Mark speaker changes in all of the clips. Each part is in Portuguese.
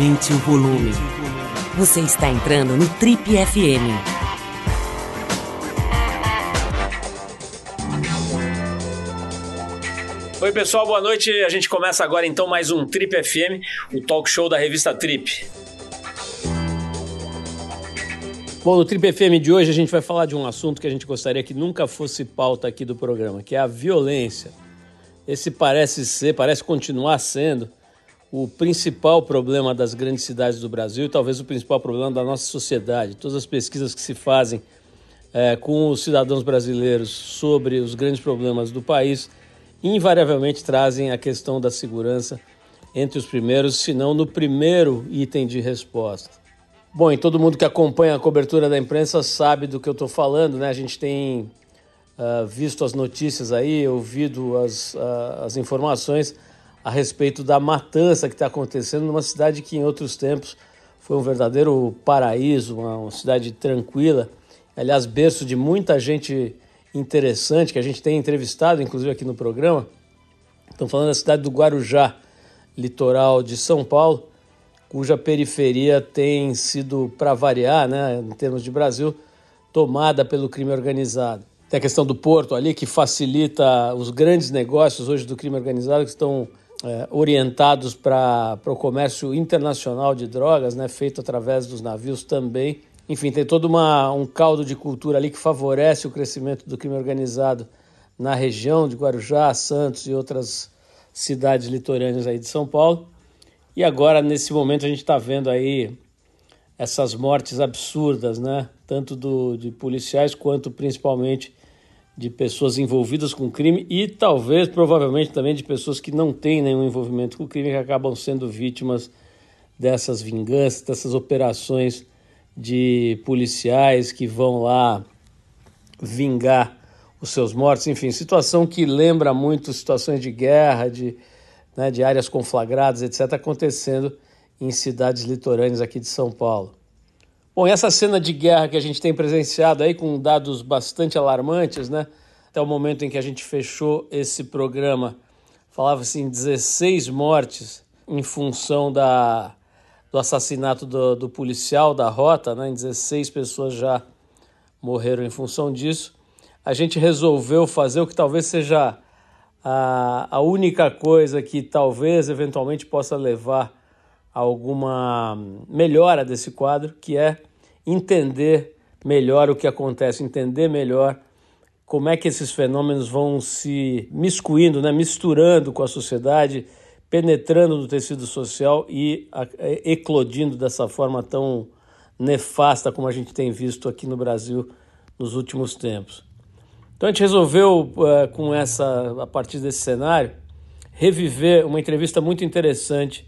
Speaker 1: Aumente o volume. Você está entrando no Trip FM.
Speaker 2: Oi, pessoal, boa noite. A gente começa agora então mais um Trip FM, o talk show da revista Trip. Bom, no Trip FM de hoje a gente vai falar de um assunto que a gente gostaria que nunca fosse pauta aqui do programa, que é a violência. Esse parece ser, parece continuar sendo o principal problema das grandes cidades do Brasil e talvez o principal problema da nossa sociedade. Todas as pesquisas que se fazem é, com os cidadãos brasileiros sobre os grandes problemas do país invariavelmente trazem a questão da segurança entre os primeiros, se não no primeiro item de resposta. Bom, e todo mundo que acompanha a cobertura da imprensa sabe do que eu estou falando, né? A gente tem uh, visto as notícias aí, ouvido as, uh, as informações a respeito da matança que está acontecendo numa cidade que em outros tempos foi um verdadeiro paraíso, uma, uma cidade tranquila, aliás, berço de muita gente interessante que a gente tem entrevistado, inclusive aqui no programa. Estamos falando da cidade do Guarujá, litoral de São Paulo, cuja periferia tem sido, para variar, né, em termos de Brasil, tomada pelo crime organizado. Tem a questão do porto ali, que facilita os grandes negócios hoje do crime organizado, que estão é, orientados para o comércio internacional de drogas, né, feito através dos navios também. Enfim, tem todo uma, um caldo de cultura ali que favorece o crescimento do crime organizado na região de Guarujá, Santos e outras cidades litorâneas aí de São Paulo. E agora, nesse momento, a gente está vendo aí essas mortes absurdas, né? Tanto do, de policiais quanto principalmente de pessoas envolvidas com crime e talvez, provavelmente também de pessoas que não têm nenhum envolvimento com crime que acabam sendo vítimas dessas vinganças, dessas operações de policiais que vão lá vingar os seus mortos, enfim, situação que lembra muito situações de guerra, de, né, de áreas conflagradas, etc., acontecendo em cidades litorâneas aqui de São Paulo. Bom, essa cena de guerra que a gente tem presenciado aí com dados bastante alarmantes, né? Até o momento em que a gente fechou esse programa, falava-se em 16 mortes em função da, do assassinato do, do policial da rota, né? 16 pessoas já morreram em função disso. A gente resolveu fazer o que talvez seja a, a única coisa que talvez eventualmente possa levar alguma melhora desse quadro, que é entender melhor o que acontece, entender melhor como é que esses fenômenos vão se miscuindo, né, misturando com a sociedade, penetrando no tecido social e eclodindo dessa forma tão nefasta como a gente tem visto aqui no Brasil nos últimos tempos. Então a gente resolveu, eh, com essa, a partir desse cenário, reviver uma entrevista muito interessante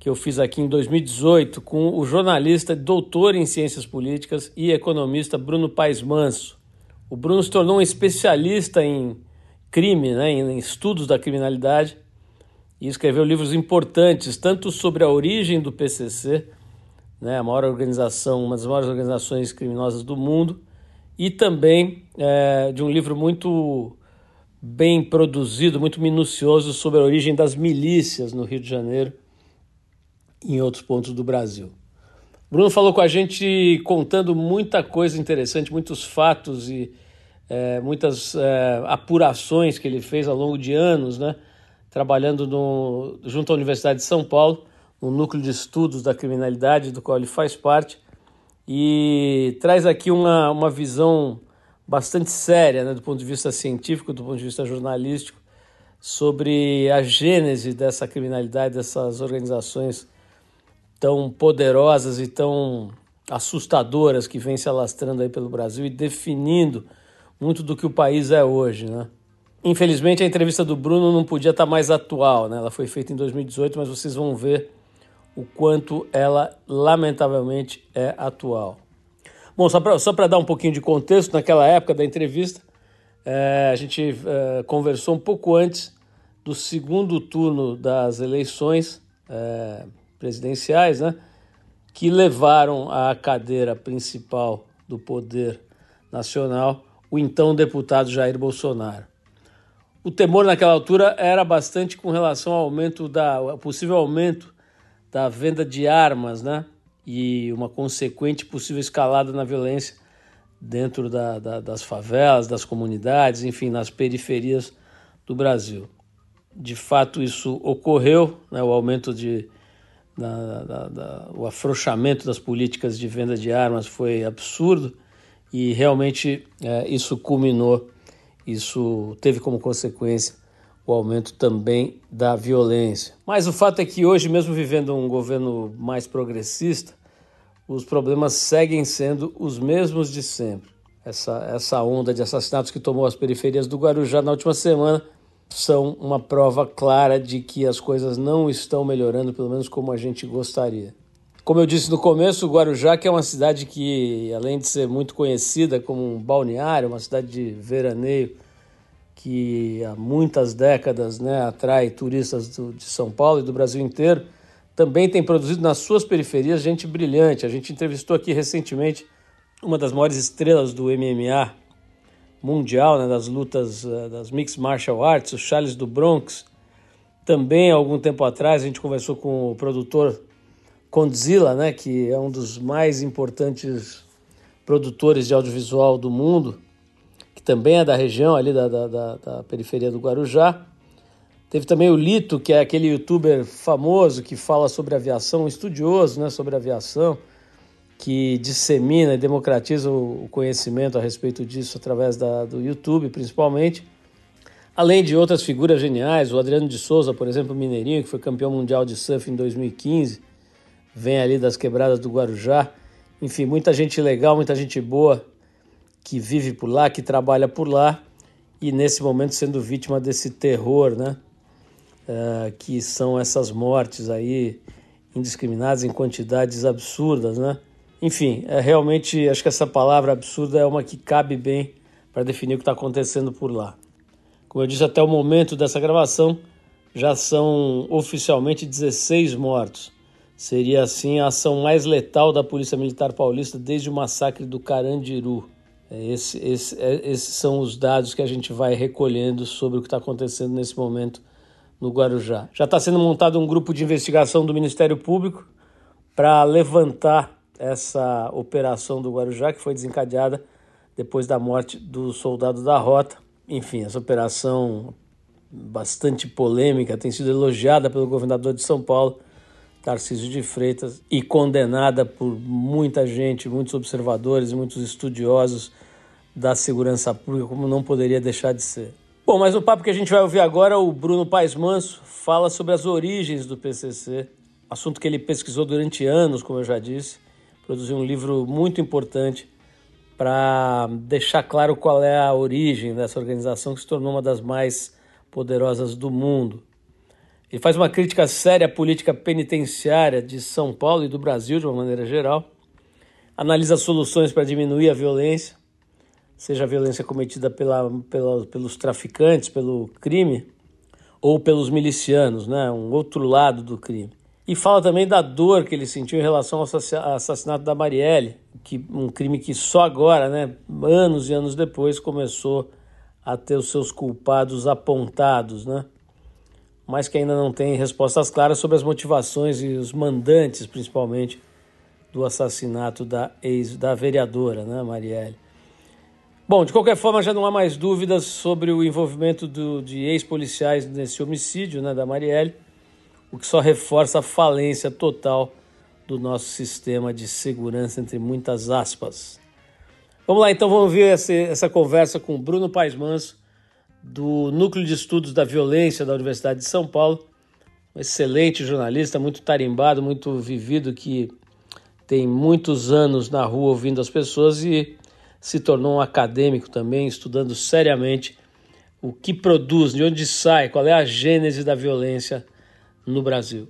Speaker 2: que eu fiz aqui em 2018 com o jornalista, doutor em ciências políticas e economista Bruno Paes Manso. O Bruno se tornou um especialista em crime, né, em estudos da criminalidade, e escreveu livros importantes, tanto sobre a origem do PCC, né, a maior organização, uma das maiores organizações criminosas do mundo, e também é, de um livro muito bem produzido, muito minucioso sobre a origem das milícias no Rio de Janeiro, em outros pontos do Brasil. Bruno falou com a gente contando muita coisa interessante, muitos fatos e é, muitas é, apurações que ele fez ao longo de anos, né? trabalhando no, junto à Universidade de São Paulo, no núcleo de estudos da criminalidade, do qual ele faz parte, e traz aqui uma, uma visão bastante séria, né, do ponto de vista científico, do ponto de vista jornalístico, sobre a gênese dessa criminalidade, dessas organizações tão poderosas e tão assustadoras que vêm se alastrando aí pelo Brasil e definindo muito do que o país é hoje, né? Infelizmente a entrevista do Bruno não podia estar mais atual, né? Ela foi feita em 2018, mas vocês vão ver o quanto ela lamentavelmente é atual. Bom, só para dar um pouquinho de contexto, naquela época da entrevista, é, a gente é, conversou um pouco antes do segundo turno das eleições é, presidenciais, né, que levaram à cadeira principal do poder nacional o então deputado Jair Bolsonaro. O temor naquela altura era bastante com relação ao aumento da ao possível aumento da venda de armas, né? E uma consequente possível escalada na violência dentro da, da, das favelas, das comunidades, enfim, nas periferias do Brasil. De fato, isso ocorreu, né? o aumento de. Da, da, o afrouxamento das políticas de venda de armas foi absurdo e realmente é, isso culminou, isso teve como consequência o aumento também da violência. Mas o fato é que hoje, mesmo vivendo um governo mais progressista, os problemas seguem sendo os mesmos de sempre. Essa, essa onda de assassinatos que tomou as periferias do Guarujá na última semana são uma prova clara de que as coisas não estão melhorando, pelo menos como a gente gostaria. Como eu disse no começo, Guarujá que é uma cidade que, além de ser muito conhecida como um balneário, uma cidade de veraneio, que há muitas décadas né, atrai turistas do, de São Paulo e do Brasil inteiro, também tem produzido nas suas periferias gente brilhante. A gente entrevistou aqui recentemente uma das maiores estrelas do MMA mundial, né, das lutas uh, das Mixed Martial Arts, o Charles do Bronx. Também, algum tempo atrás, a gente conversou com o produtor Condzilla, né, que é um dos mais importantes produtores de audiovisual do mundo que também é da região ali da, da, da, da periferia do Guarujá. Teve também o Lito, que é aquele youtuber famoso que fala sobre aviação, um estudioso né, sobre aviação, que dissemina e democratiza o conhecimento a respeito disso através da, do YouTube, principalmente. Além de outras figuras geniais, o Adriano de Souza, por exemplo, mineirinho, que foi campeão mundial de surf em 2015, vem ali das quebradas do Guarujá. Enfim, muita gente legal, muita gente boa que vive por lá, que trabalha por lá e nesse momento sendo vítima desse terror, né? Uh, que são essas mortes aí indiscriminadas em quantidades absurdas, né? Enfim, é realmente acho que essa palavra absurda é uma que cabe bem para definir o que está acontecendo por lá. Como eu disse, até o momento dessa gravação já são oficialmente 16 mortos. Seria assim a ação mais letal da Polícia Militar Paulista desde o massacre do Carandiru. É, esse, esse, é, esses são os dados que a gente vai recolhendo sobre o que está acontecendo nesse momento no Guarujá. Já está sendo montado um grupo de investigação do Ministério Público para levantar essa operação do Guarujá, que foi desencadeada depois da morte do soldado da Rota. Enfim, essa operação bastante polêmica tem sido elogiada pelo governador de São Paulo Tarcísio de Freitas e condenada por muita gente, muitos observadores, muitos estudiosos da segurança pública, como não poderia deixar de ser. Bom, mas o papo que a gente vai ouvir agora, o Bruno Paes Manso fala sobre as origens do PCC, assunto que ele pesquisou durante anos, como eu já disse, produziu um livro muito importante para deixar claro qual é a origem dessa organização que se tornou uma das mais poderosas do mundo. Ele faz uma crítica séria à política penitenciária de São Paulo e do Brasil de uma maneira geral. Analisa soluções para diminuir a violência, seja a violência cometida pela, pela, pelos traficantes, pelo crime, ou pelos milicianos, né? um outro lado do crime. E fala também da dor que ele sentiu em relação ao assassinato da Marielle, que, um crime que só agora, né, anos e anos depois, começou a ter os seus culpados apontados. Né? mas que ainda não tem respostas claras sobre as motivações e os mandantes, principalmente, do assassinato da ex da vereadora, né, Marielle. Bom, de qualquer forma, já não há mais dúvidas sobre o envolvimento do, de ex-policiais nesse homicídio né, da Marielle, o que só reforça a falência total do nosso sistema de segurança, entre muitas aspas. Vamos lá, então, vamos ver essa, essa conversa com Bruno Paes Manso, do Núcleo de Estudos da Violência da Universidade de São Paulo, um excelente jornalista, muito tarimbado, muito vivido, que tem muitos anos na rua ouvindo as pessoas e se tornou um acadêmico também, estudando seriamente o que produz, de onde sai, qual é a gênese da violência no Brasil.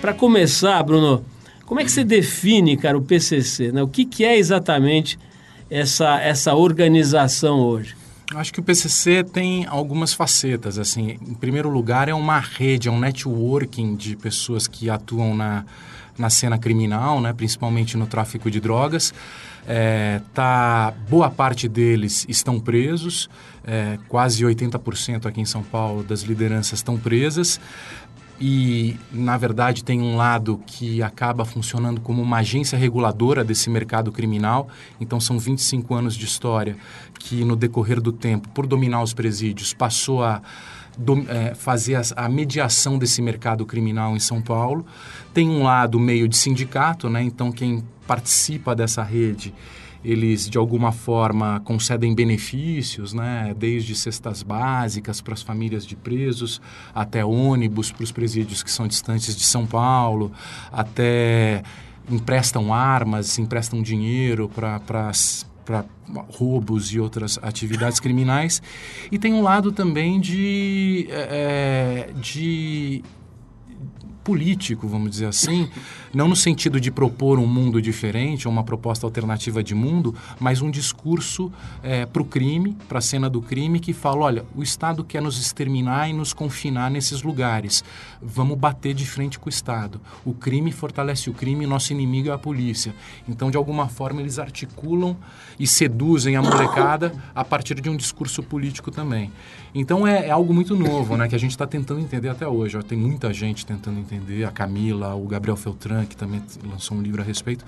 Speaker 2: Para começar, Bruno, como é que você define, cara, o PCC? Né? O que, que é exatamente essa, essa organização hoje?
Speaker 3: Acho que o PCC tem algumas facetas. Assim, em primeiro lugar, é uma rede, é um networking de pessoas que atuam na, na cena criminal, né, principalmente no tráfico de drogas. É, tá, boa parte deles estão presos, é, quase 80% aqui em São Paulo das lideranças estão presas e, na verdade, tem um lado que acaba funcionando como uma agência reguladora desse mercado criminal. Então, são 25 anos de história que, no decorrer do tempo, por dominar os presídios, passou a do, é, fazer a, a, mediação desse mercado criminal em São Paulo. Tem um lado meio de sindicato, né? então, quem participa dessa rede eles de alguma forma concedem benefícios, né? desde cestas básicas para as famílias de presos, até ônibus para os presídios que são distantes de São Paulo, até emprestam armas, emprestam dinheiro para para roubos e outras atividades criminais. E tem um lado também de, é, de político, vamos dizer assim, não no sentido de propor um mundo diferente, ou uma proposta alternativa de mundo, mas um discurso é, para o crime, para a cena do crime, que fala: olha, o Estado quer nos exterminar e nos confinar nesses lugares. Vamos bater de frente com o Estado. O crime fortalece o crime, nosso inimigo é a polícia. Então, de alguma forma, eles articulam e seduzem a molecada a partir de um discurso político também. Então, é, é algo muito novo, né, que a gente está tentando entender até hoje. Ó, tem muita gente tentando entender a Camila, o Gabriel Feltran, que também lançou um livro a respeito,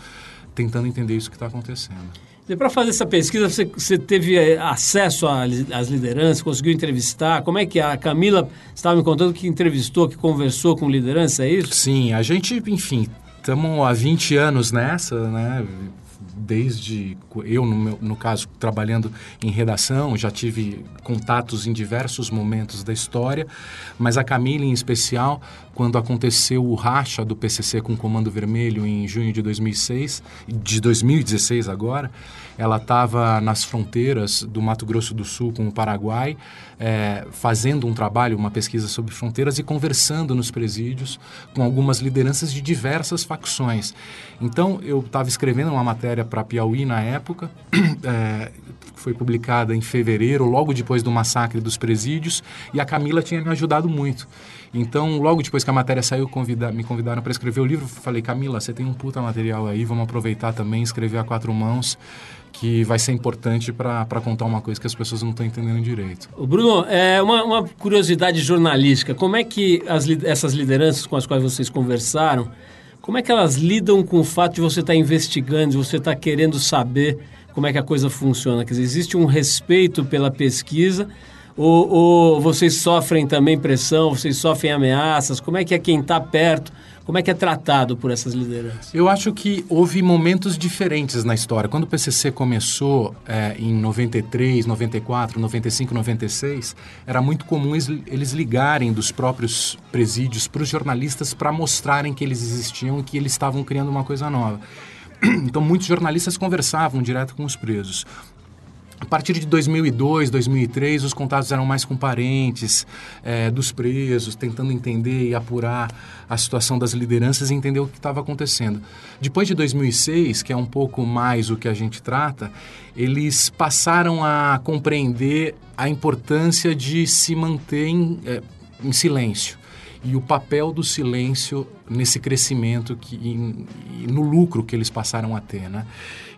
Speaker 3: tentando entender isso que está acontecendo.
Speaker 2: E para fazer essa pesquisa, você, você teve eh, acesso às lideranças, conseguiu entrevistar? Como é que a Camila estava me contando que entrevistou, que conversou com liderança, é isso?
Speaker 3: Sim, a gente, enfim, estamos há 20 anos nessa, né? Desde eu no, meu, no caso trabalhando em redação já tive contatos em diversos momentos da história mas a Camila em especial quando aconteceu o racha do PCC com o Comando Vermelho em junho de 2006 de 2016 agora ela estava nas fronteiras do Mato Grosso do Sul com o Paraguai, é, fazendo um trabalho, uma pesquisa sobre fronteiras e conversando nos presídios com algumas lideranças de diversas facções. Então, eu estava escrevendo uma matéria para Piauí na época, é, foi publicada em fevereiro, logo depois do massacre dos presídios, e a Camila tinha me ajudado muito. Então, logo depois que a matéria saiu, convida, me convidaram para escrever o livro. Falei, Camila, você tem um puta material aí, vamos aproveitar também, escrever a quatro mãos que vai ser importante para contar uma coisa que as pessoas não estão entendendo direito.
Speaker 2: Bruno, é uma, uma, curiosidade jornalística. Como é que as, essas lideranças com as quais vocês conversaram, como é que elas lidam com o fato de você estar tá investigando, de você estar tá querendo saber como é que a coisa funciona? Quer dizer, existe um respeito pela pesquisa ou, ou vocês sofrem também pressão, vocês sofrem ameaças? Como é que é quem está perto como é que é tratado por essas lideranças?
Speaker 3: Eu acho que houve momentos diferentes na história. Quando o PCC começou é, em 93, 94, 95, 96, era muito comum eles ligarem dos próprios presídios para os jornalistas para mostrarem que eles existiam e que eles estavam criando uma coisa nova. Então, muitos jornalistas conversavam direto com os presos. A partir de 2002, 2003, os contatos eram mais com parentes é, dos presos, tentando entender e apurar a situação das lideranças e entender o que estava acontecendo. Depois de 2006, que é um pouco mais o que a gente trata, eles passaram a compreender a importância de se manter em, é, em silêncio e o papel do silêncio nesse crescimento que, e, e no lucro que eles passaram a ter, né?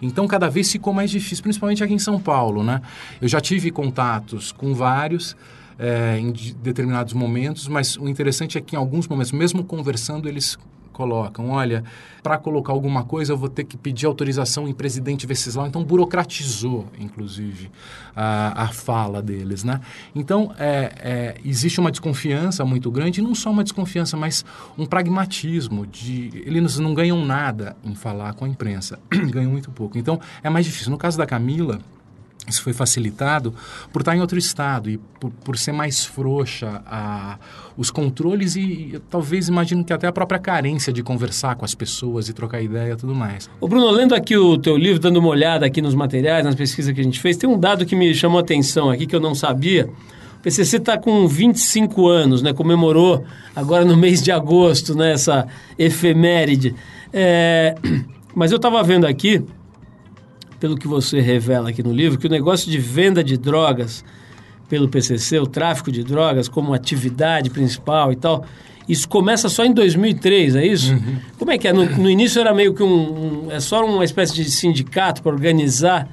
Speaker 3: Então, cada vez ficou mais difícil, principalmente aqui em São Paulo, né? Eu já tive contatos com vários é, em determinados momentos, mas o interessante é que em alguns momentos, mesmo conversando, eles colocam, olha, para colocar alguma coisa eu vou ter que pedir autorização em presidente Venceslau, então burocratizou, inclusive, a, a fala deles, né? Então, é, é, existe uma desconfiança muito grande, não só uma desconfiança, mas um pragmatismo de... Eles não ganham nada em falar com a imprensa, ganham muito pouco. Então, é mais difícil. No caso da Camila, isso foi facilitado por estar em outro estado e por, por ser mais frouxa a, os controles e, talvez imagino que até a própria carência de conversar com as pessoas e trocar ideia e tudo mais.
Speaker 2: Ô Bruno, lendo aqui o teu livro, dando uma olhada aqui nos materiais, nas pesquisas que a gente fez, tem um dado que me chamou a atenção aqui que eu não sabia. O PCC está com 25 anos, né? comemorou agora no mês de agosto né? essa efeméride. É... Mas eu estava vendo aqui pelo que você revela aqui no livro, que o negócio de venda de drogas pelo PCC, o tráfico de drogas como atividade principal e tal, isso começa só em 2003, é isso? Uhum. Como é que é? No, no início era meio que um, um, É só uma espécie de sindicato para organizar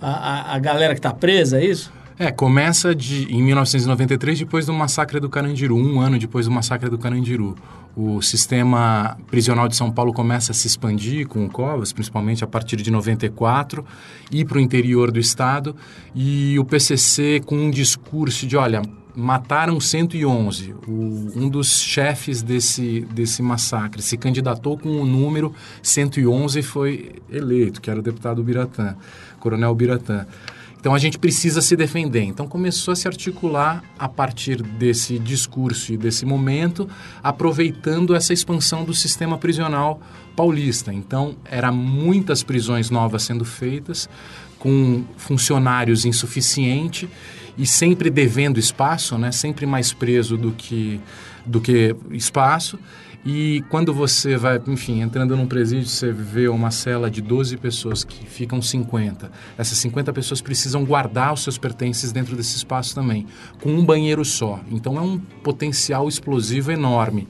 Speaker 2: a, a, a, galera que está presa, é isso?
Speaker 3: É, começa de, em 1993, depois do massacre do Carandiru, um ano depois do massacre do Carandiru. O sistema prisional de São Paulo começa a se expandir com Covas, principalmente a partir de 94, ir para o interior do estado. E o PCC com um discurso de, olha, mataram 111. O, um dos chefes desse, desse massacre se candidatou com o número 111 e foi eleito, que era o deputado Biratã, Coronel Biratã. Então a gente precisa se defender. Então começou a se articular a partir desse discurso e desse momento, aproveitando essa expansão do sistema prisional paulista. Então eram muitas prisões novas sendo feitas, com funcionários insuficiente e sempre devendo espaço, né? sempre mais preso do que, do que espaço. E quando você vai, enfim, entrando num presídio, você vê uma cela de 12 pessoas que ficam 50. Essas 50 pessoas precisam guardar os seus pertences dentro desse espaço também, com um banheiro só. Então é um potencial explosivo enorme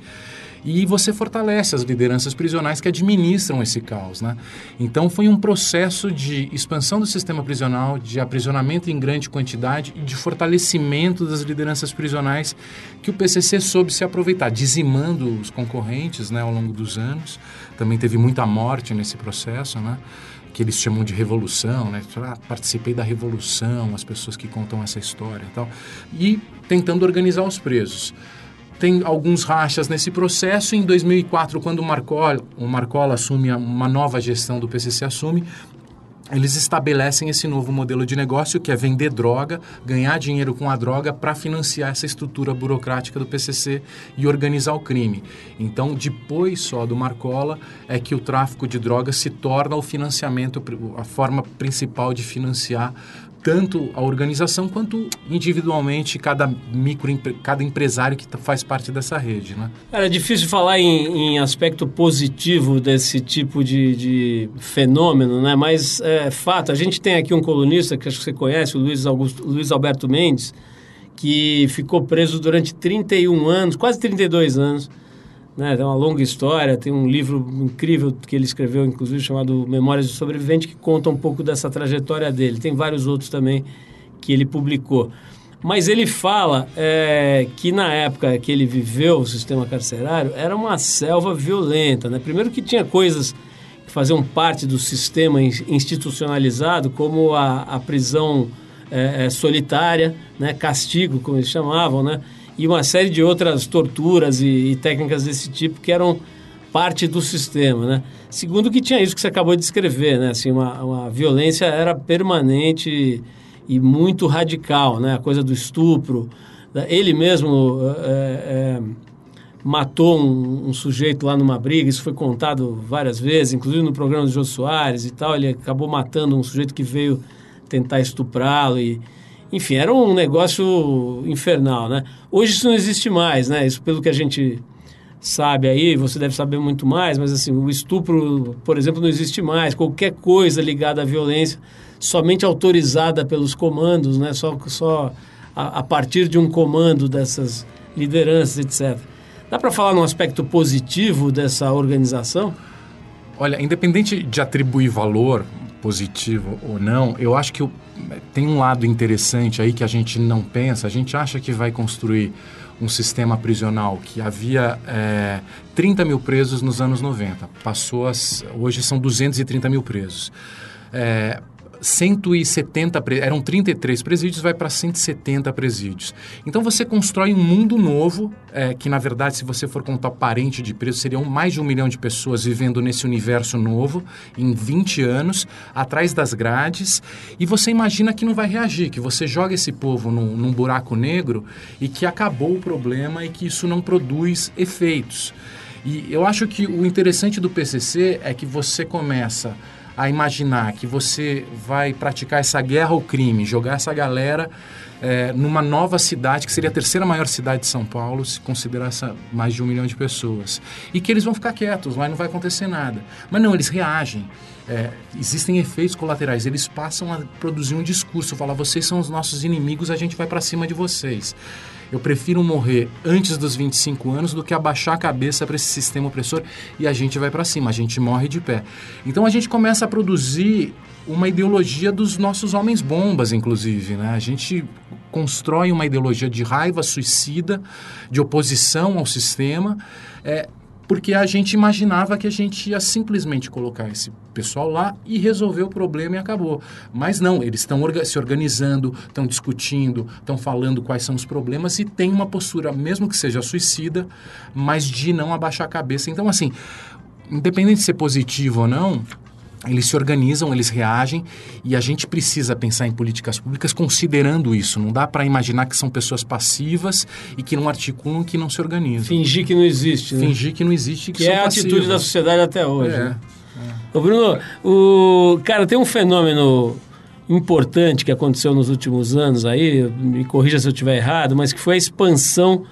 Speaker 3: e você fortalece as lideranças prisionais que administram esse caos. Né? Então foi um processo de expansão do sistema prisional, de aprisionamento em grande quantidade e de fortalecimento das lideranças prisionais que o PCC soube se aproveitar, dizimando os concorrentes né, ao longo dos anos. Também teve muita morte nesse processo, né? que eles chamam de revolução, né? Ah, participei da revolução, as pessoas que contam essa história e tal, e tentando organizar os presos tem alguns rachas nesse processo. Em 2004, quando o Marcola, o Marcola assume uma nova gestão do PCC assume, eles estabelecem esse novo modelo de negócio que é vender droga, ganhar dinheiro com a droga para financiar essa estrutura burocrática do PCC e organizar o crime. Então, depois só do Marcola é que o tráfico de drogas se torna o financiamento, a forma principal de financiar tanto a organização quanto individualmente cada micro cada empresário que faz parte dessa rede, né?
Speaker 2: é difícil falar em, em aspecto positivo desse tipo de, de, fenômeno, né? Mas é fato. A gente tem aqui um colunista que acho que você conhece, o Luiz Augusto, Luiz Alberto Mendes, que ficou preso durante 31 anos, quase 32 anos né? É uma longa história, tem um livro incrível que ele escreveu, inclusive, chamado Memórias do Sobrevivente, que conta um pouco dessa trajetória dele. Tem vários outros também que ele publicou. Mas ele fala é, que na época que ele viveu o sistema carcerário era uma selva violenta. Né? Primeiro que tinha coisas que faziam parte do sistema institucionalizado, como a, a prisão é, é, solitária, né? castigo, como eles chamavam, né? E uma série de outras torturas e, e técnicas desse tipo que eram parte do sistema, né? Segundo que tinha isso que você acabou de descrever, né? Assim, uma, uma violência era permanente e muito radical, né? A coisa do estupro. Ele mesmo é, é, matou um, um, sujeito lá numa briga, isso foi contado várias vezes, inclusive no programa do Jô Soares e tal. Ele acabou matando um sujeito que veio tentar estuprá-lo e enfim, era um negócio infernal, né? Hoje isso não existe mais, né? Isso pelo que a gente sabe aí, você deve saber muito mais, mas assim, o estupro, por exemplo, não existe mais. Qualquer coisa ligada à violência, somente autorizada pelos comandos, né? Só, só a, a partir de um comando dessas lideranças, etc. Dá para falar num aspecto positivo dessa organização?
Speaker 3: Olha, independente de atribuir valor positivo ou não, eu acho que tem um lado interessante aí que a gente não pensa. A gente acha que vai construir um sistema prisional que havia é, 30 mil presos nos anos 90. Passou, as, hoje são 230 mil presos. É, 170, eram 33 presídios, vai para 170 presídios. Então você constrói um mundo novo, é, que na verdade, se você for contar parente de presos, seriam mais de um milhão de pessoas vivendo nesse universo novo, em 20 anos, atrás das grades, e você imagina que não vai reagir, que você joga esse povo num, num buraco negro e que acabou o problema e que isso não produz efeitos. E eu acho que o interessante do PCC é que você começa a imaginar que você vai praticar essa guerra ao crime, jogar essa galera é, numa nova cidade, que seria a terceira maior cidade de São Paulo, se considerasse mais de um milhão de pessoas. E que eles vão ficar quietos, lá não vai acontecer nada. Mas não, eles reagem. É, existem efeitos colaterais, eles passam a produzir um discurso, falar, vocês são os nossos inimigos, a gente vai para cima de vocês. Eu prefiro morrer antes dos 25 anos do que abaixar a cabeça para esse sistema opressor e a gente vai para cima, a gente morre de pé. Então a gente começa a produzir uma ideologia dos nossos homens bombas, inclusive. Né? A gente constrói uma ideologia de raiva suicida, de oposição ao sistema, é, porque a gente imaginava que a gente ia simplesmente colocar esse pessoal lá e resolver o problema e acabou. Mas não, eles estão orga se organizando, estão discutindo, estão falando quais são os problemas e tem uma postura, mesmo que seja suicida, mas de não abaixar a cabeça. Então, assim, independente de ser positivo ou não, eles se organizam, eles reagem e a gente precisa pensar em políticas públicas considerando isso. Não dá para imaginar que são pessoas passivas e que não articulam, que não se organizam.
Speaker 2: Fingir que não existe, né?
Speaker 3: Fingir que não existe, que,
Speaker 2: que é a
Speaker 3: passivos.
Speaker 2: atitude da sociedade até hoje.
Speaker 3: É.
Speaker 2: Né? É. Ô Bruno, o cara tem um fenômeno importante que aconteceu nos últimos anos aí, me corrija se eu estiver errado, mas que foi a expansão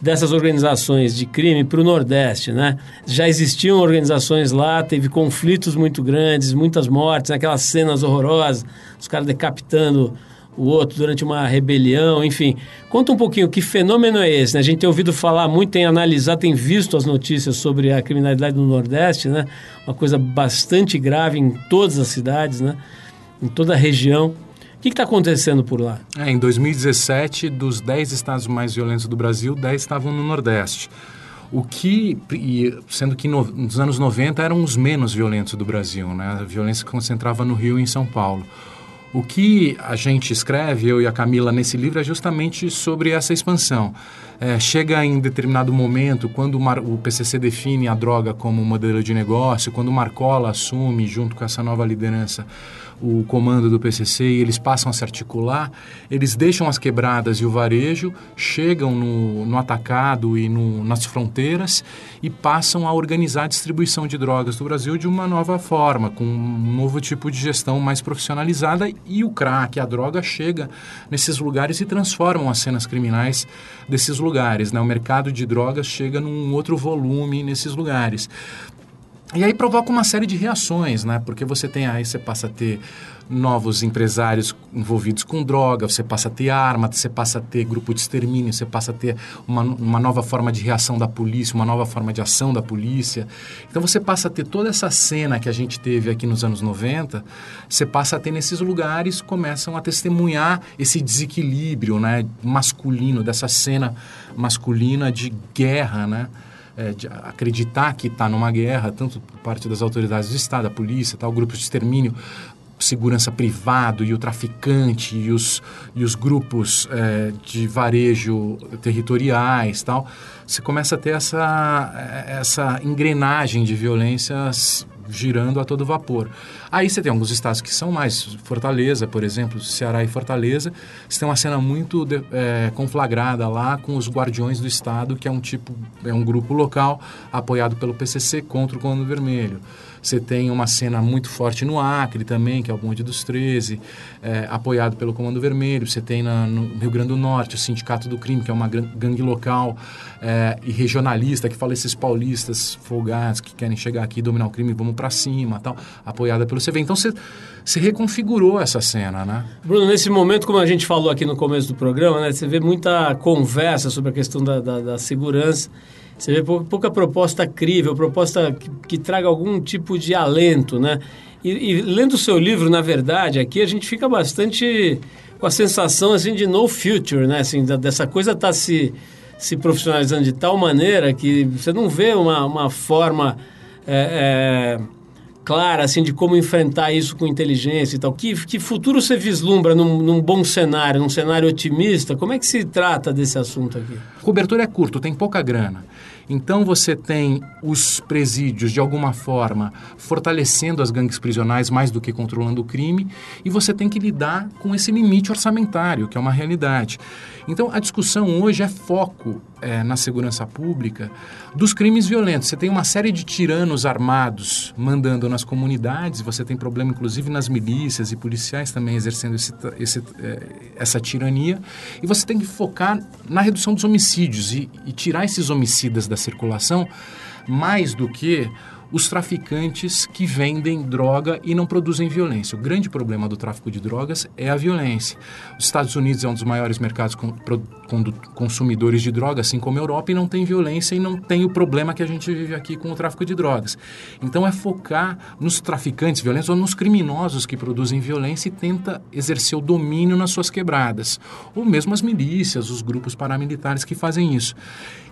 Speaker 2: dessas organizações de crime para o Nordeste, né? Já existiam organizações lá, teve conflitos muito grandes, muitas mortes, aquelas cenas horrorosas, os caras decapitando o outro durante uma rebelião, enfim. Conta um pouquinho que fenômeno é esse, né? A gente tem ouvido falar muito, tem analisado, tem visto as notícias sobre a criminalidade no Nordeste, né? Uma coisa bastante grave em todas as cidades, né? Em toda a região. O que está acontecendo por lá?
Speaker 3: É, em 2017, dos 10 estados mais violentos do Brasil, 10 estavam no Nordeste. O que, sendo que no, nos anos 90 eram os menos violentos do Brasil, né? A violência concentrava no Rio e em São Paulo. O que a gente escreve, eu e a Camila, nesse livro é justamente sobre essa expansão. É, chega em determinado momento, quando o, o PCC define a droga como modelo de negócio, quando o Marcola assume, junto com essa nova liderança, o comando do PCC e eles passam a se articular, eles deixam as quebradas e o varejo, chegam no, no atacado e no, nas fronteiras e passam a organizar a distribuição de drogas do Brasil de uma nova forma, com um novo tipo de gestão mais profissionalizada e o crack, a droga, chega nesses lugares e transformam as cenas criminais desses lugares. Né? O mercado de drogas chega num outro volume nesses lugares. E aí provoca uma série de reações, né? Porque você tem aí, você passa a ter novos empresários envolvidos com droga, você passa a ter arma, você passa a ter grupo de extermínio, você passa a ter uma, uma nova forma de reação da polícia, uma nova forma de ação da polícia. Então você passa a ter toda essa cena que a gente teve aqui nos anos 90, você passa a ter nesses lugares, começam a testemunhar esse desequilíbrio né, masculino, dessa cena masculina de guerra, né? É, de acreditar que está numa guerra, tanto por parte das autoridades do Estado, a polícia, tal, grupos de extermínio, segurança privado e o traficante e os, e os grupos é, de varejo territoriais tal, você começa a ter essa, essa engrenagem de violências girando a todo vapor. Aí você tem alguns estados que são mais Fortaleza, por exemplo, Ceará e Fortaleza, você tem uma cena muito de, é, conflagrada lá com os Guardiões do Estado, que é um tipo, é um grupo local apoiado pelo PCC contra o Comando Vermelho. Você tem uma cena muito forte no Acre também, que é o Bonde dos 13, é, apoiado pelo Comando Vermelho. Você tem na, no Rio Grande do Norte o Sindicato do Crime, que é uma gangue local é, e regionalista, que fala esses paulistas folgados que querem chegar aqui, dominar o crime, vamos para cima tal, apoiada pelo CV. Então você, reconfigurou essa cena, né?
Speaker 2: Bruno, nesse momento, como a gente falou aqui no começo do programa, né, você vê muita conversa sobre a questão da, da, da segurança você vê pouca proposta crível, proposta que, que traga algum tipo de alento, né? E, e, lendo o seu livro, na verdade, aqui a gente fica bastante com a sensação assim de no future, né? Assim, da, dessa coisa tá se, se profissionalizando de tal maneira que você não vê uma, uma forma é, é, clara assim de como enfrentar isso com inteligência e tal. Que, que futuro você vislumbra num, num bom cenário, num cenário otimista? Como é que se trata desse assunto aqui?
Speaker 3: O cobertor é curto, tem pouca grana. Então você tem os presídios, de alguma forma, fortalecendo as gangues prisionais mais do que controlando o crime, e você tem que lidar com esse limite orçamentário, que é uma realidade. Então a discussão hoje é foco é, na segurança pública dos crimes violentos. Você tem uma série de tiranos armados mandando nas comunidades, você tem problema inclusive nas milícias e policiais também exercendo esse, esse, é, essa tirania, e você tem que focar na redução dos homicídios e, e tirar esses homicidas da circulação mais do que os traficantes que vendem droga e não produzem violência. O grande problema do tráfico de drogas é a violência. Os Estados Unidos é um dos maiores mercados com, consumidores de drogas, assim como a Europa, e não tem violência e não tem o problema que a gente vive aqui com o tráfico de drogas. Então é focar nos traficantes violentos ou nos criminosos que produzem violência e tenta exercer o domínio nas suas quebradas. Ou mesmo as milícias, os grupos paramilitares que fazem isso.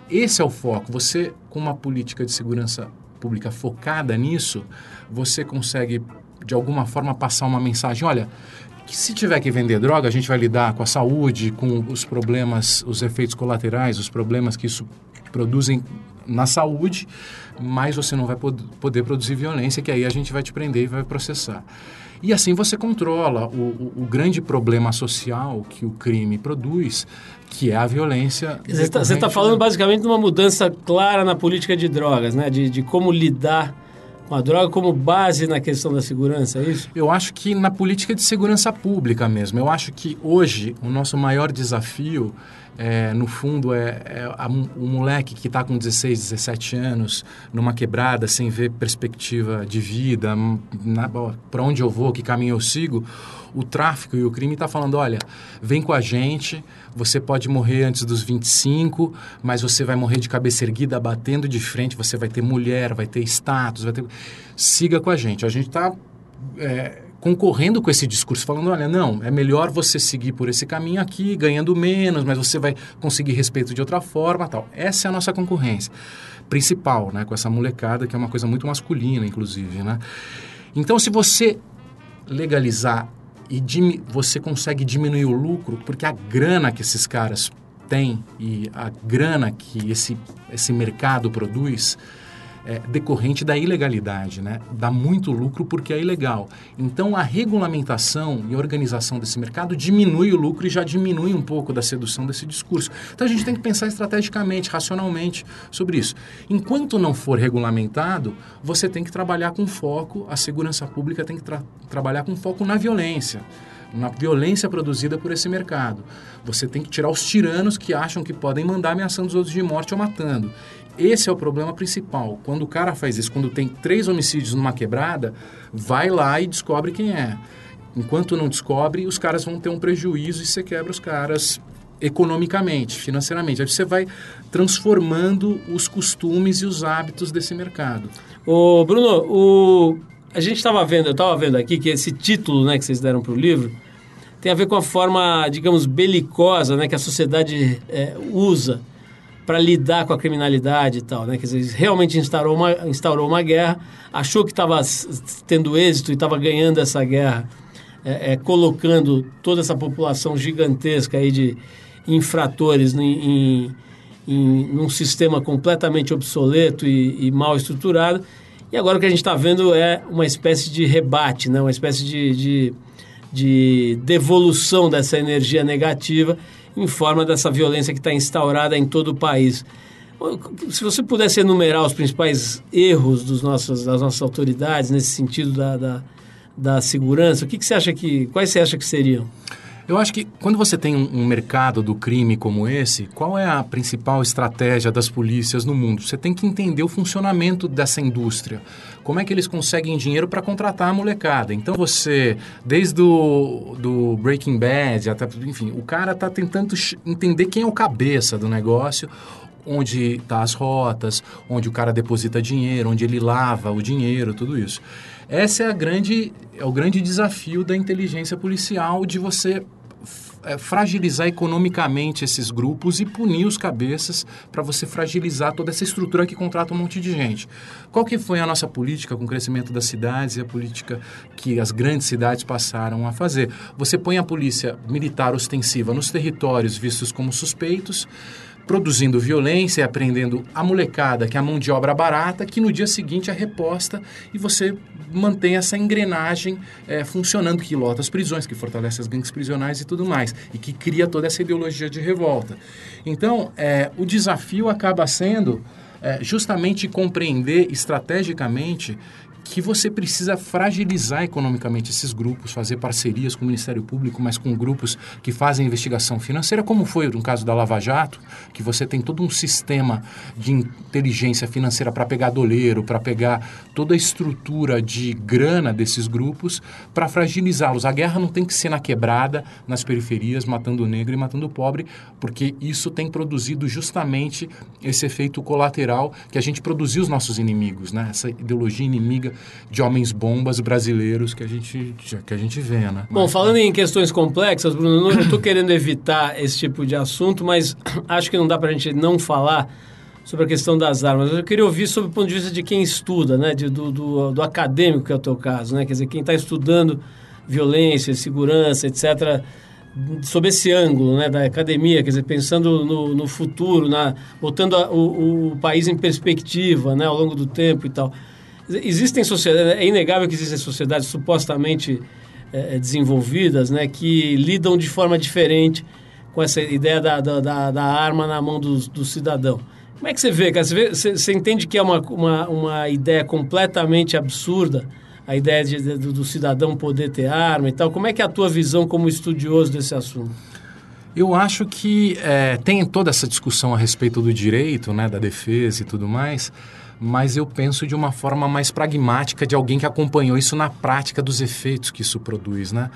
Speaker 3: Esse é o foco. Você, com uma política de segurança pública focada nisso, você consegue, de alguma forma, passar uma mensagem: olha, que se tiver que vender droga, a gente vai lidar com a saúde, com os problemas, os efeitos colaterais, os problemas que isso produzem na saúde, mas você não vai poder produzir violência, que aí a gente vai te prender e vai processar. E assim você controla o, o, o grande problema social que o crime produz, que é a violência.
Speaker 2: Você está tá falando basicamente de uma mudança clara na política de drogas, né? de, de como lidar com a droga como base na questão da segurança, é isso?
Speaker 3: Eu acho que na política de segurança pública mesmo. Eu acho que hoje o nosso maior desafio é, no fundo, é, é a, o moleque que está com 16, 17 anos, numa quebrada, sem ver perspectiva de vida, para onde eu vou, que caminho eu sigo, o tráfico e o crime está falando, olha, vem com a gente, você pode morrer antes dos 25, mas você vai morrer de cabeça erguida, batendo de frente, você vai ter mulher, vai ter status, vai ter... Siga com a gente. A gente está... É, concorrendo com esse discurso, falando, olha, não, é melhor você seguir por esse caminho aqui, ganhando menos, mas você vai conseguir respeito de outra forma, tal. Essa é a nossa concorrência principal, né, com essa molecada que é uma coisa muito masculina, inclusive, né? Então, se você legalizar e você consegue diminuir o lucro, porque a grana que esses caras têm e a grana que esse, esse mercado produz, é, decorrente da ilegalidade, né? Dá muito lucro porque é ilegal. Então a regulamentação e organização desse mercado diminui o lucro e já diminui um pouco da sedução desse discurso. Então a gente tem que pensar estrategicamente, racionalmente sobre isso. Enquanto não for regulamentado, você tem que trabalhar com foco, a segurança pública tem que tra trabalhar com foco na violência na violência produzida por esse mercado. Você tem que tirar os tiranos que acham que podem mandar ameaçando os outros de morte ou matando. Esse é o problema principal. Quando o cara faz isso, quando tem três homicídios numa quebrada, vai lá e descobre quem é. Enquanto não descobre, os caras vão ter um prejuízo e você quebra os caras economicamente, financeiramente. Aí você vai transformando os costumes e os hábitos desse mercado.
Speaker 2: Ô, Bruno, o... a gente estava vendo, eu estava vendo aqui que esse título né, que vocês deram para o livro tem a ver com a forma, digamos, belicosa né, que a sociedade é, usa para lidar com a criminalidade e tal, né? Quer dizer, realmente instaurou uma, instaurou uma guerra, achou que estava tendo êxito e estava ganhando essa guerra, é, é, colocando toda essa população gigantesca aí de infratores em, em, em num sistema completamente obsoleto e, e mal estruturado. E agora o que a gente está vendo é uma espécie de rebate, né? uma espécie de, de, de devolução dessa energia negativa em forma dessa violência que está instaurada em todo o país. Se você pudesse enumerar os principais erros dos nossos, das nossas autoridades nesse sentido da, da, da segurança, o que, que você acha que. Quais você acha que seriam?
Speaker 3: Eu acho que quando você tem um, mercado do crime como esse, qual é a principal estratégia das polícias no mundo? Você tem que entender o funcionamento dessa indústria. Como é que eles conseguem dinheiro para contratar a molecada? Então você, desde o do Breaking Bad, até, enfim, o cara está tentando entender quem é o cabeça do negócio, onde tá as rotas, onde o cara deposita dinheiro, onde ele lava o dinheiro, tudo isso. Essa é a grande é o grande desafio da inteligência policial de você é, fragilizar economicamente esses grupos e punir os cabeças para você fragilizar toda essa estrutura que contrata um monte de gente. Qual que foi a nossa política com o crescimento das cidades e a política que as grandes cidades passaram a fazer? Você põe a polícia militar ostensiva nos territórios vistos como suspeitos, produzindo violência e aprendendo a molecada, que é a mão de obra barata, que no dia seguinte é reposta e você mantém essa engrenagem é, funcionando, que lota as prisões, que fortalece as gangues prisionais e tudo mais, e que cria toda essa ideologia de revolta. Então, é, o desafio acaba sendo é, justamente compreender estrategicamente que você precisa fragilizar economicamente esses grupos, fazer parcerias com o Ministério Público, mas com grupos que fazem investigação financeira, como foi no caso da Lava Jato, que você tem todo um sistema de inteligência financeira para pegar doleiro, para pegar toda a estrutura de grana desses grupos, para fragilizá-los. A guerra não tem que ser na quebrada, nas periferias, matando o negro e matando o pobre, porque isso tem produzido justamente esse efeito colateral que a gente produziu os nossos inimigos, né? essa ideologia inimiga de homens bombas brasileiros que a gente, que a gente vê, né?
Speaker 2: Bom, falando em questões complexas, Bruno, não estou querendo evitar esse tipo de assunto, mas acho que não dá para a gente não falar sobre a questão das armas. Eu queria ouvir sobre o ponto de vista de quem estuda, né? De, do, do, do acadêmico, que é o teu caso, né? Quer dizer, quem está estudando violência, segurança, etc., sob esse ângulo né, da academia, quer dizer, pensando no, no futuro, na, botando a, o, o país em perspectiva né, ao longo do tempo e tal. Existem sociedades, é inegável que existem sociedades supostamente é, desenvolvidas, né, que lidam de forma diferente com essa ideia da, da, da arma na mão do, do, cidadão. Como é que você vê, cara? Você, vê, você, você entende que é uma, uma, uma, ideia completamente absurda, a ideia de, de, do, do cidadão poder ter arma e tal? Como é que é a tua visão como estudioso desse assunto?
Speaker 3: Eu acho que é, tem toda essa discussão a respeito do direito, né, da defesa e tudo mais, mas eu penso de uma forma mais pragmática de alguém que acompanhou isso na prática dos efeitos que isso produz, né?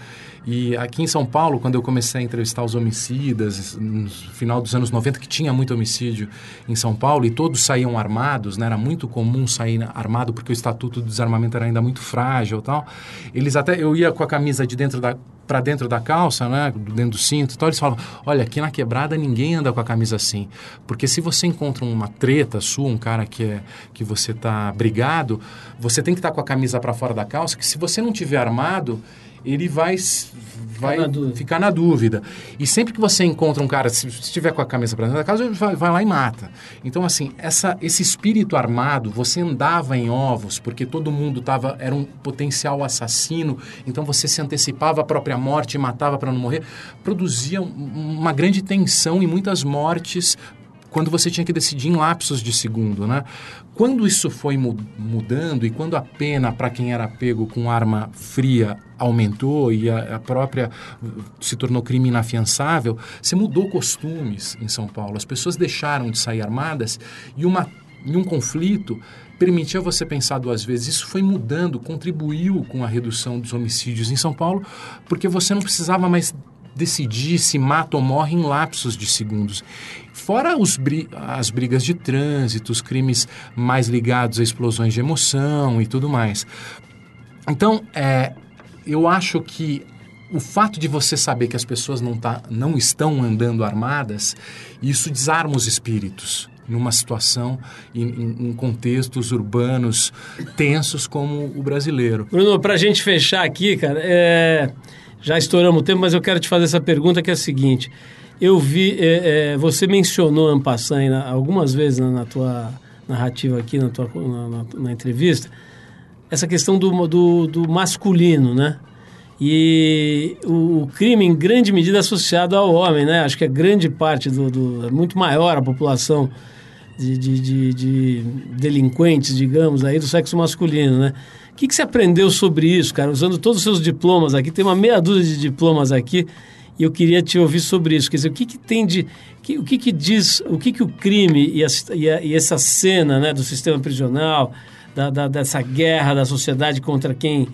Speaker 3: E aqui em São Paulo, quando eu comecei a entrevistar os homicidas, no final dos anos 90, que tinha muito homicídio em São Paulo, e todos saíam armados, né? Era muito comum sair armado, porque o Estatuto do Desarmamento era ainda muito frágil tal. Eles até... Eu ia com a camisa de dentro da para dentro da calça, né, dentro do cinto, então eles falam, olha, aqui na quebrada ninguém anda com a camisa assim, porque se você encontra uma treta sua, um cara que é que você tá brigado, você tem que estar tá com a camisa para fora da calça, que se você não tiver armado, ele vai, vai ficar, na ficar na dúvida. E sempre que você encontra um cara, se estiver com a camisa para dentro da casa, ele vai, vai, lá e mata. Então, assim, essa, esse espírito armado, você andava em ovos, porque todo mundo tava, era um potencial assassino, então você se antecipava à própria morte e matava para não morrer, produzia uma grande tensão e muitas mortes quando você tinha que decidir em lapsos de segundo, né? Quando isso foi mudando e quando a pena para quem era pego com arma fria aumentou e a, a, própria se tornou crime inafiançável, você mudou costumes em São Paulo. As pessoas deixaram de sair armadas e uma em um conflito permitia você pensar duas vezes. Isso foi mudando, contribuiu com a redução dos homicídios em São Paulo, porque você não precisava mais decidir se mata ou morre em lapsos de segundos. Fora os, as brigas de trânsito, os crimes mais ligados a explosões de emoção e tudo mais. Então, é, eu acho que o fato de você saber que as pessoas não, tá, não estão andando armadas, isso desarma os espíritos numa situação, em, em, contextos urbanos tensos como o brasileiro.
Speaker 2: Bruno, para a gente fechar aqui, cara, é já estouramos o tempo, mas eu quero te fazer essa pergunta que é a seguinte. Eu vi, é, é, você mencionou Ampassan algumas vezes na, na, tua narrativa aqui, na, tua, na, na, na entrevista, essa questão do, do, do, masculino, né? E o, o, crime, em grande medida, é associado ao homem, né? Acho que é grande parte do... do é muito maior a população de, de, de, de delinquentes, digamos, aí do sexo masculino, né? Que, que você aprendeu sobre isso, cara? Usando todos os seus diplomas aqui, tem uma meia dúzia de diplomas aqui e eu queria te ouvir sobre isso. Quer dizer, o que, que tem de. Que, o que, que diz. O que, que o crime e, a, e, a, e essa cena né, do sistema prisional, da, da, dessa guerra da sociedade contra quem.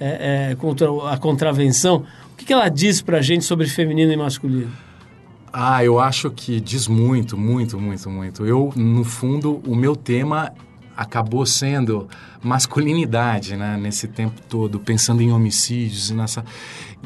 Speaker 2: É, é, contra a contravenção, o que, que ela diz pra gente sobre feminino e masculino?
Speaker 3: Ah, eu acho que diz muito, muito, muito, muito. Eu, no fundo, o meu tema acabou sendo masculinidade, né, nesse tempo todo, pensando em homicídios e nessa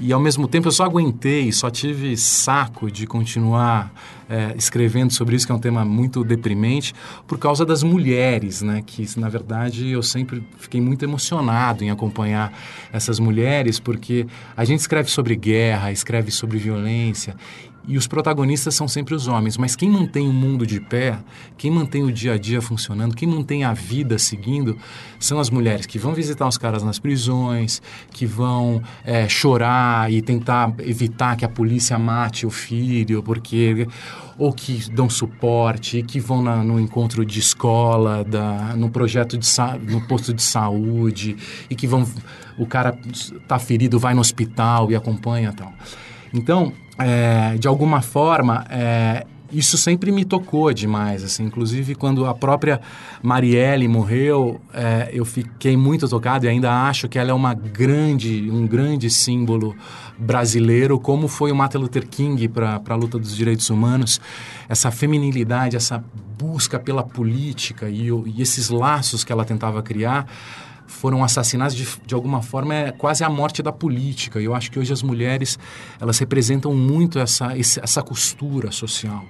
Speaker 3: e ao mesmo tempo eu só aguentei, só tive saco de continuar é, escrevendo sobre isso, que é um tema muito deprimente, por causa das mulheres, né? Que, na verdade, eu sempre fiquei muito emocionado em acompanhar essas mulheres, porque a gente escreve sobre guerra, escreve sobre violência, e os protagonistas são sempre os homens, mas quem mantém o mundo de pé, quem mantém o dia a dia funcionando, quem mantém a vida seguindo, são as mulheres que vão visitar os caras nas prisões, que vão é, chorar e tentar evitar que a polícia mate o filho, porque ou que dão suporte, que vão na, no encontro de escola, da, no projeto de no posto de saúde e que vão o cara está ferido vai no hospital e acompanha tal. Então é, de alguma forma, é, isso sempre me tocou demais, assim. Inclusive, quando a própria Marielle morreu, é, eu fiquei muito tocado e ainda acho que ela é uma grande, um grande símbolo brasileiro, como foi o Martin Luther King para a luta dos direitos humanos. Essa feminilidade, essa busca pela política e, e esses laços que ela tentava criar foram assassinadas de, de alguma forma é quase a morte da política. E eu acho que hoje as mulheres elas representam muito essa, essa costura social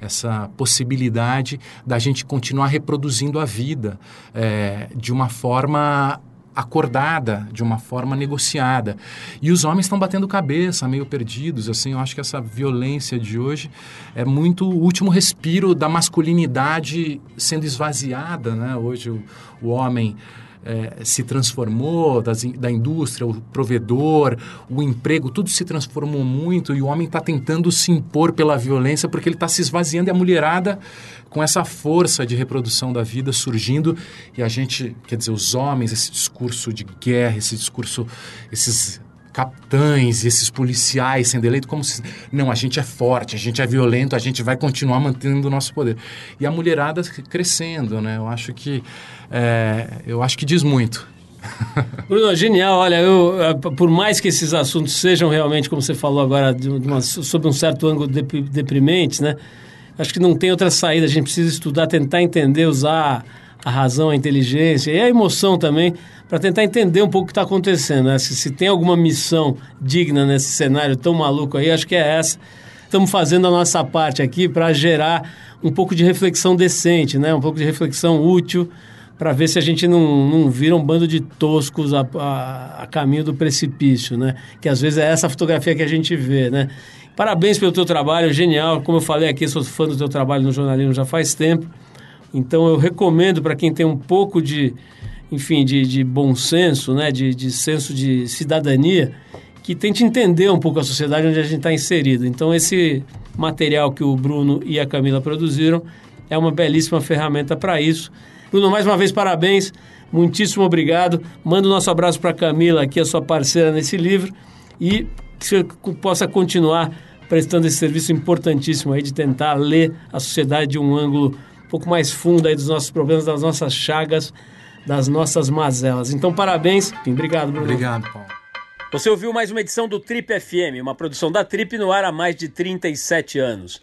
Speaker 3: essa possibilidade da gente continuar reproduzindo a vida é, de uma forma acordada, de uma forma negociada. E os homens estão batendo cabeça, meio perdidos, assim, eu acho que essa violência de hoje é muito o último respiro da masculinidade sendo esvaziada, né? Hoje o, o homem é, se transformou, das, da indústria, o provedor, o emprego, tudo se transformou muito e o homem está tentando se impor pela violência porque ele está se esvaziando e a mulherada com essa força de reprodução da vida surgindo e a gente, quer dizer, os homens, esse discurso de guerra, esse discurso, esses capitães esses policiais sendo eleitos como se não a gente é forte a gente é violento a gente vai continuar mantendo o nosso poder e a mulherada crescendo né eu acho que é, eu acho que diz muito
Speaker 2: Bruno, genial. Olha, eu, é, por mais que esses assuntos sejam realmente, como você falou agora, de uma, um certo ângulo deprimentes, né? Acho que não tem outra saída. A gente precisa estudar, tentar entender, usar a razão, a inteligência e a emoção também para tentar entender um pouco o que está acontecendo. Né? Se, se tem alguma missão digna nesse cenário tão maluco aí, acho que é essa. Estamos fazendo a nossa parte aqui para gerar um pouco de reflexão decente, né? um pouco de reflexão útil para ver se a gente não, não vira um bando de toscos a, a, a, caminho do precipício, né? Que às vezes é essa fotografia que a gente vê, né? Parabéns pelo teu trabalho, genial. Como eu falei aqui, sou fã do teu trabalho no jornalismo já faz tempo. Então eu recomendo para quem tem um pouco de, enfim, de, de bom senso, né? De, de senso de cidadania, que tente entender um pouco a sociedade onde a gente está inserido. Então esse material que o Bruno e a Camila produziram é uma belíssima ferramenta para isso. Bruno, mais uma vez, parabéns. Muitíssimo obrigado. Manda o nosso abraço para Camila, aqui, a sua parceira nesse livro, e que você possa continuar prestando esse serviço importantíssimo aí de tentar ler a sociedade de um ângulo pouco mais fundo aí dos nossos problemas, das nossas chagas, das nossas mazelas. Então, parabéns. Obrigado, Bruno.
Speaker 3: Obrigado, Paulo.
Speaker 2: Você ouviu mais uma edição do Trip FM, uma produção da Trip no ar há mais de 37 anos.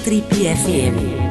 Speaker 1: Trip FM.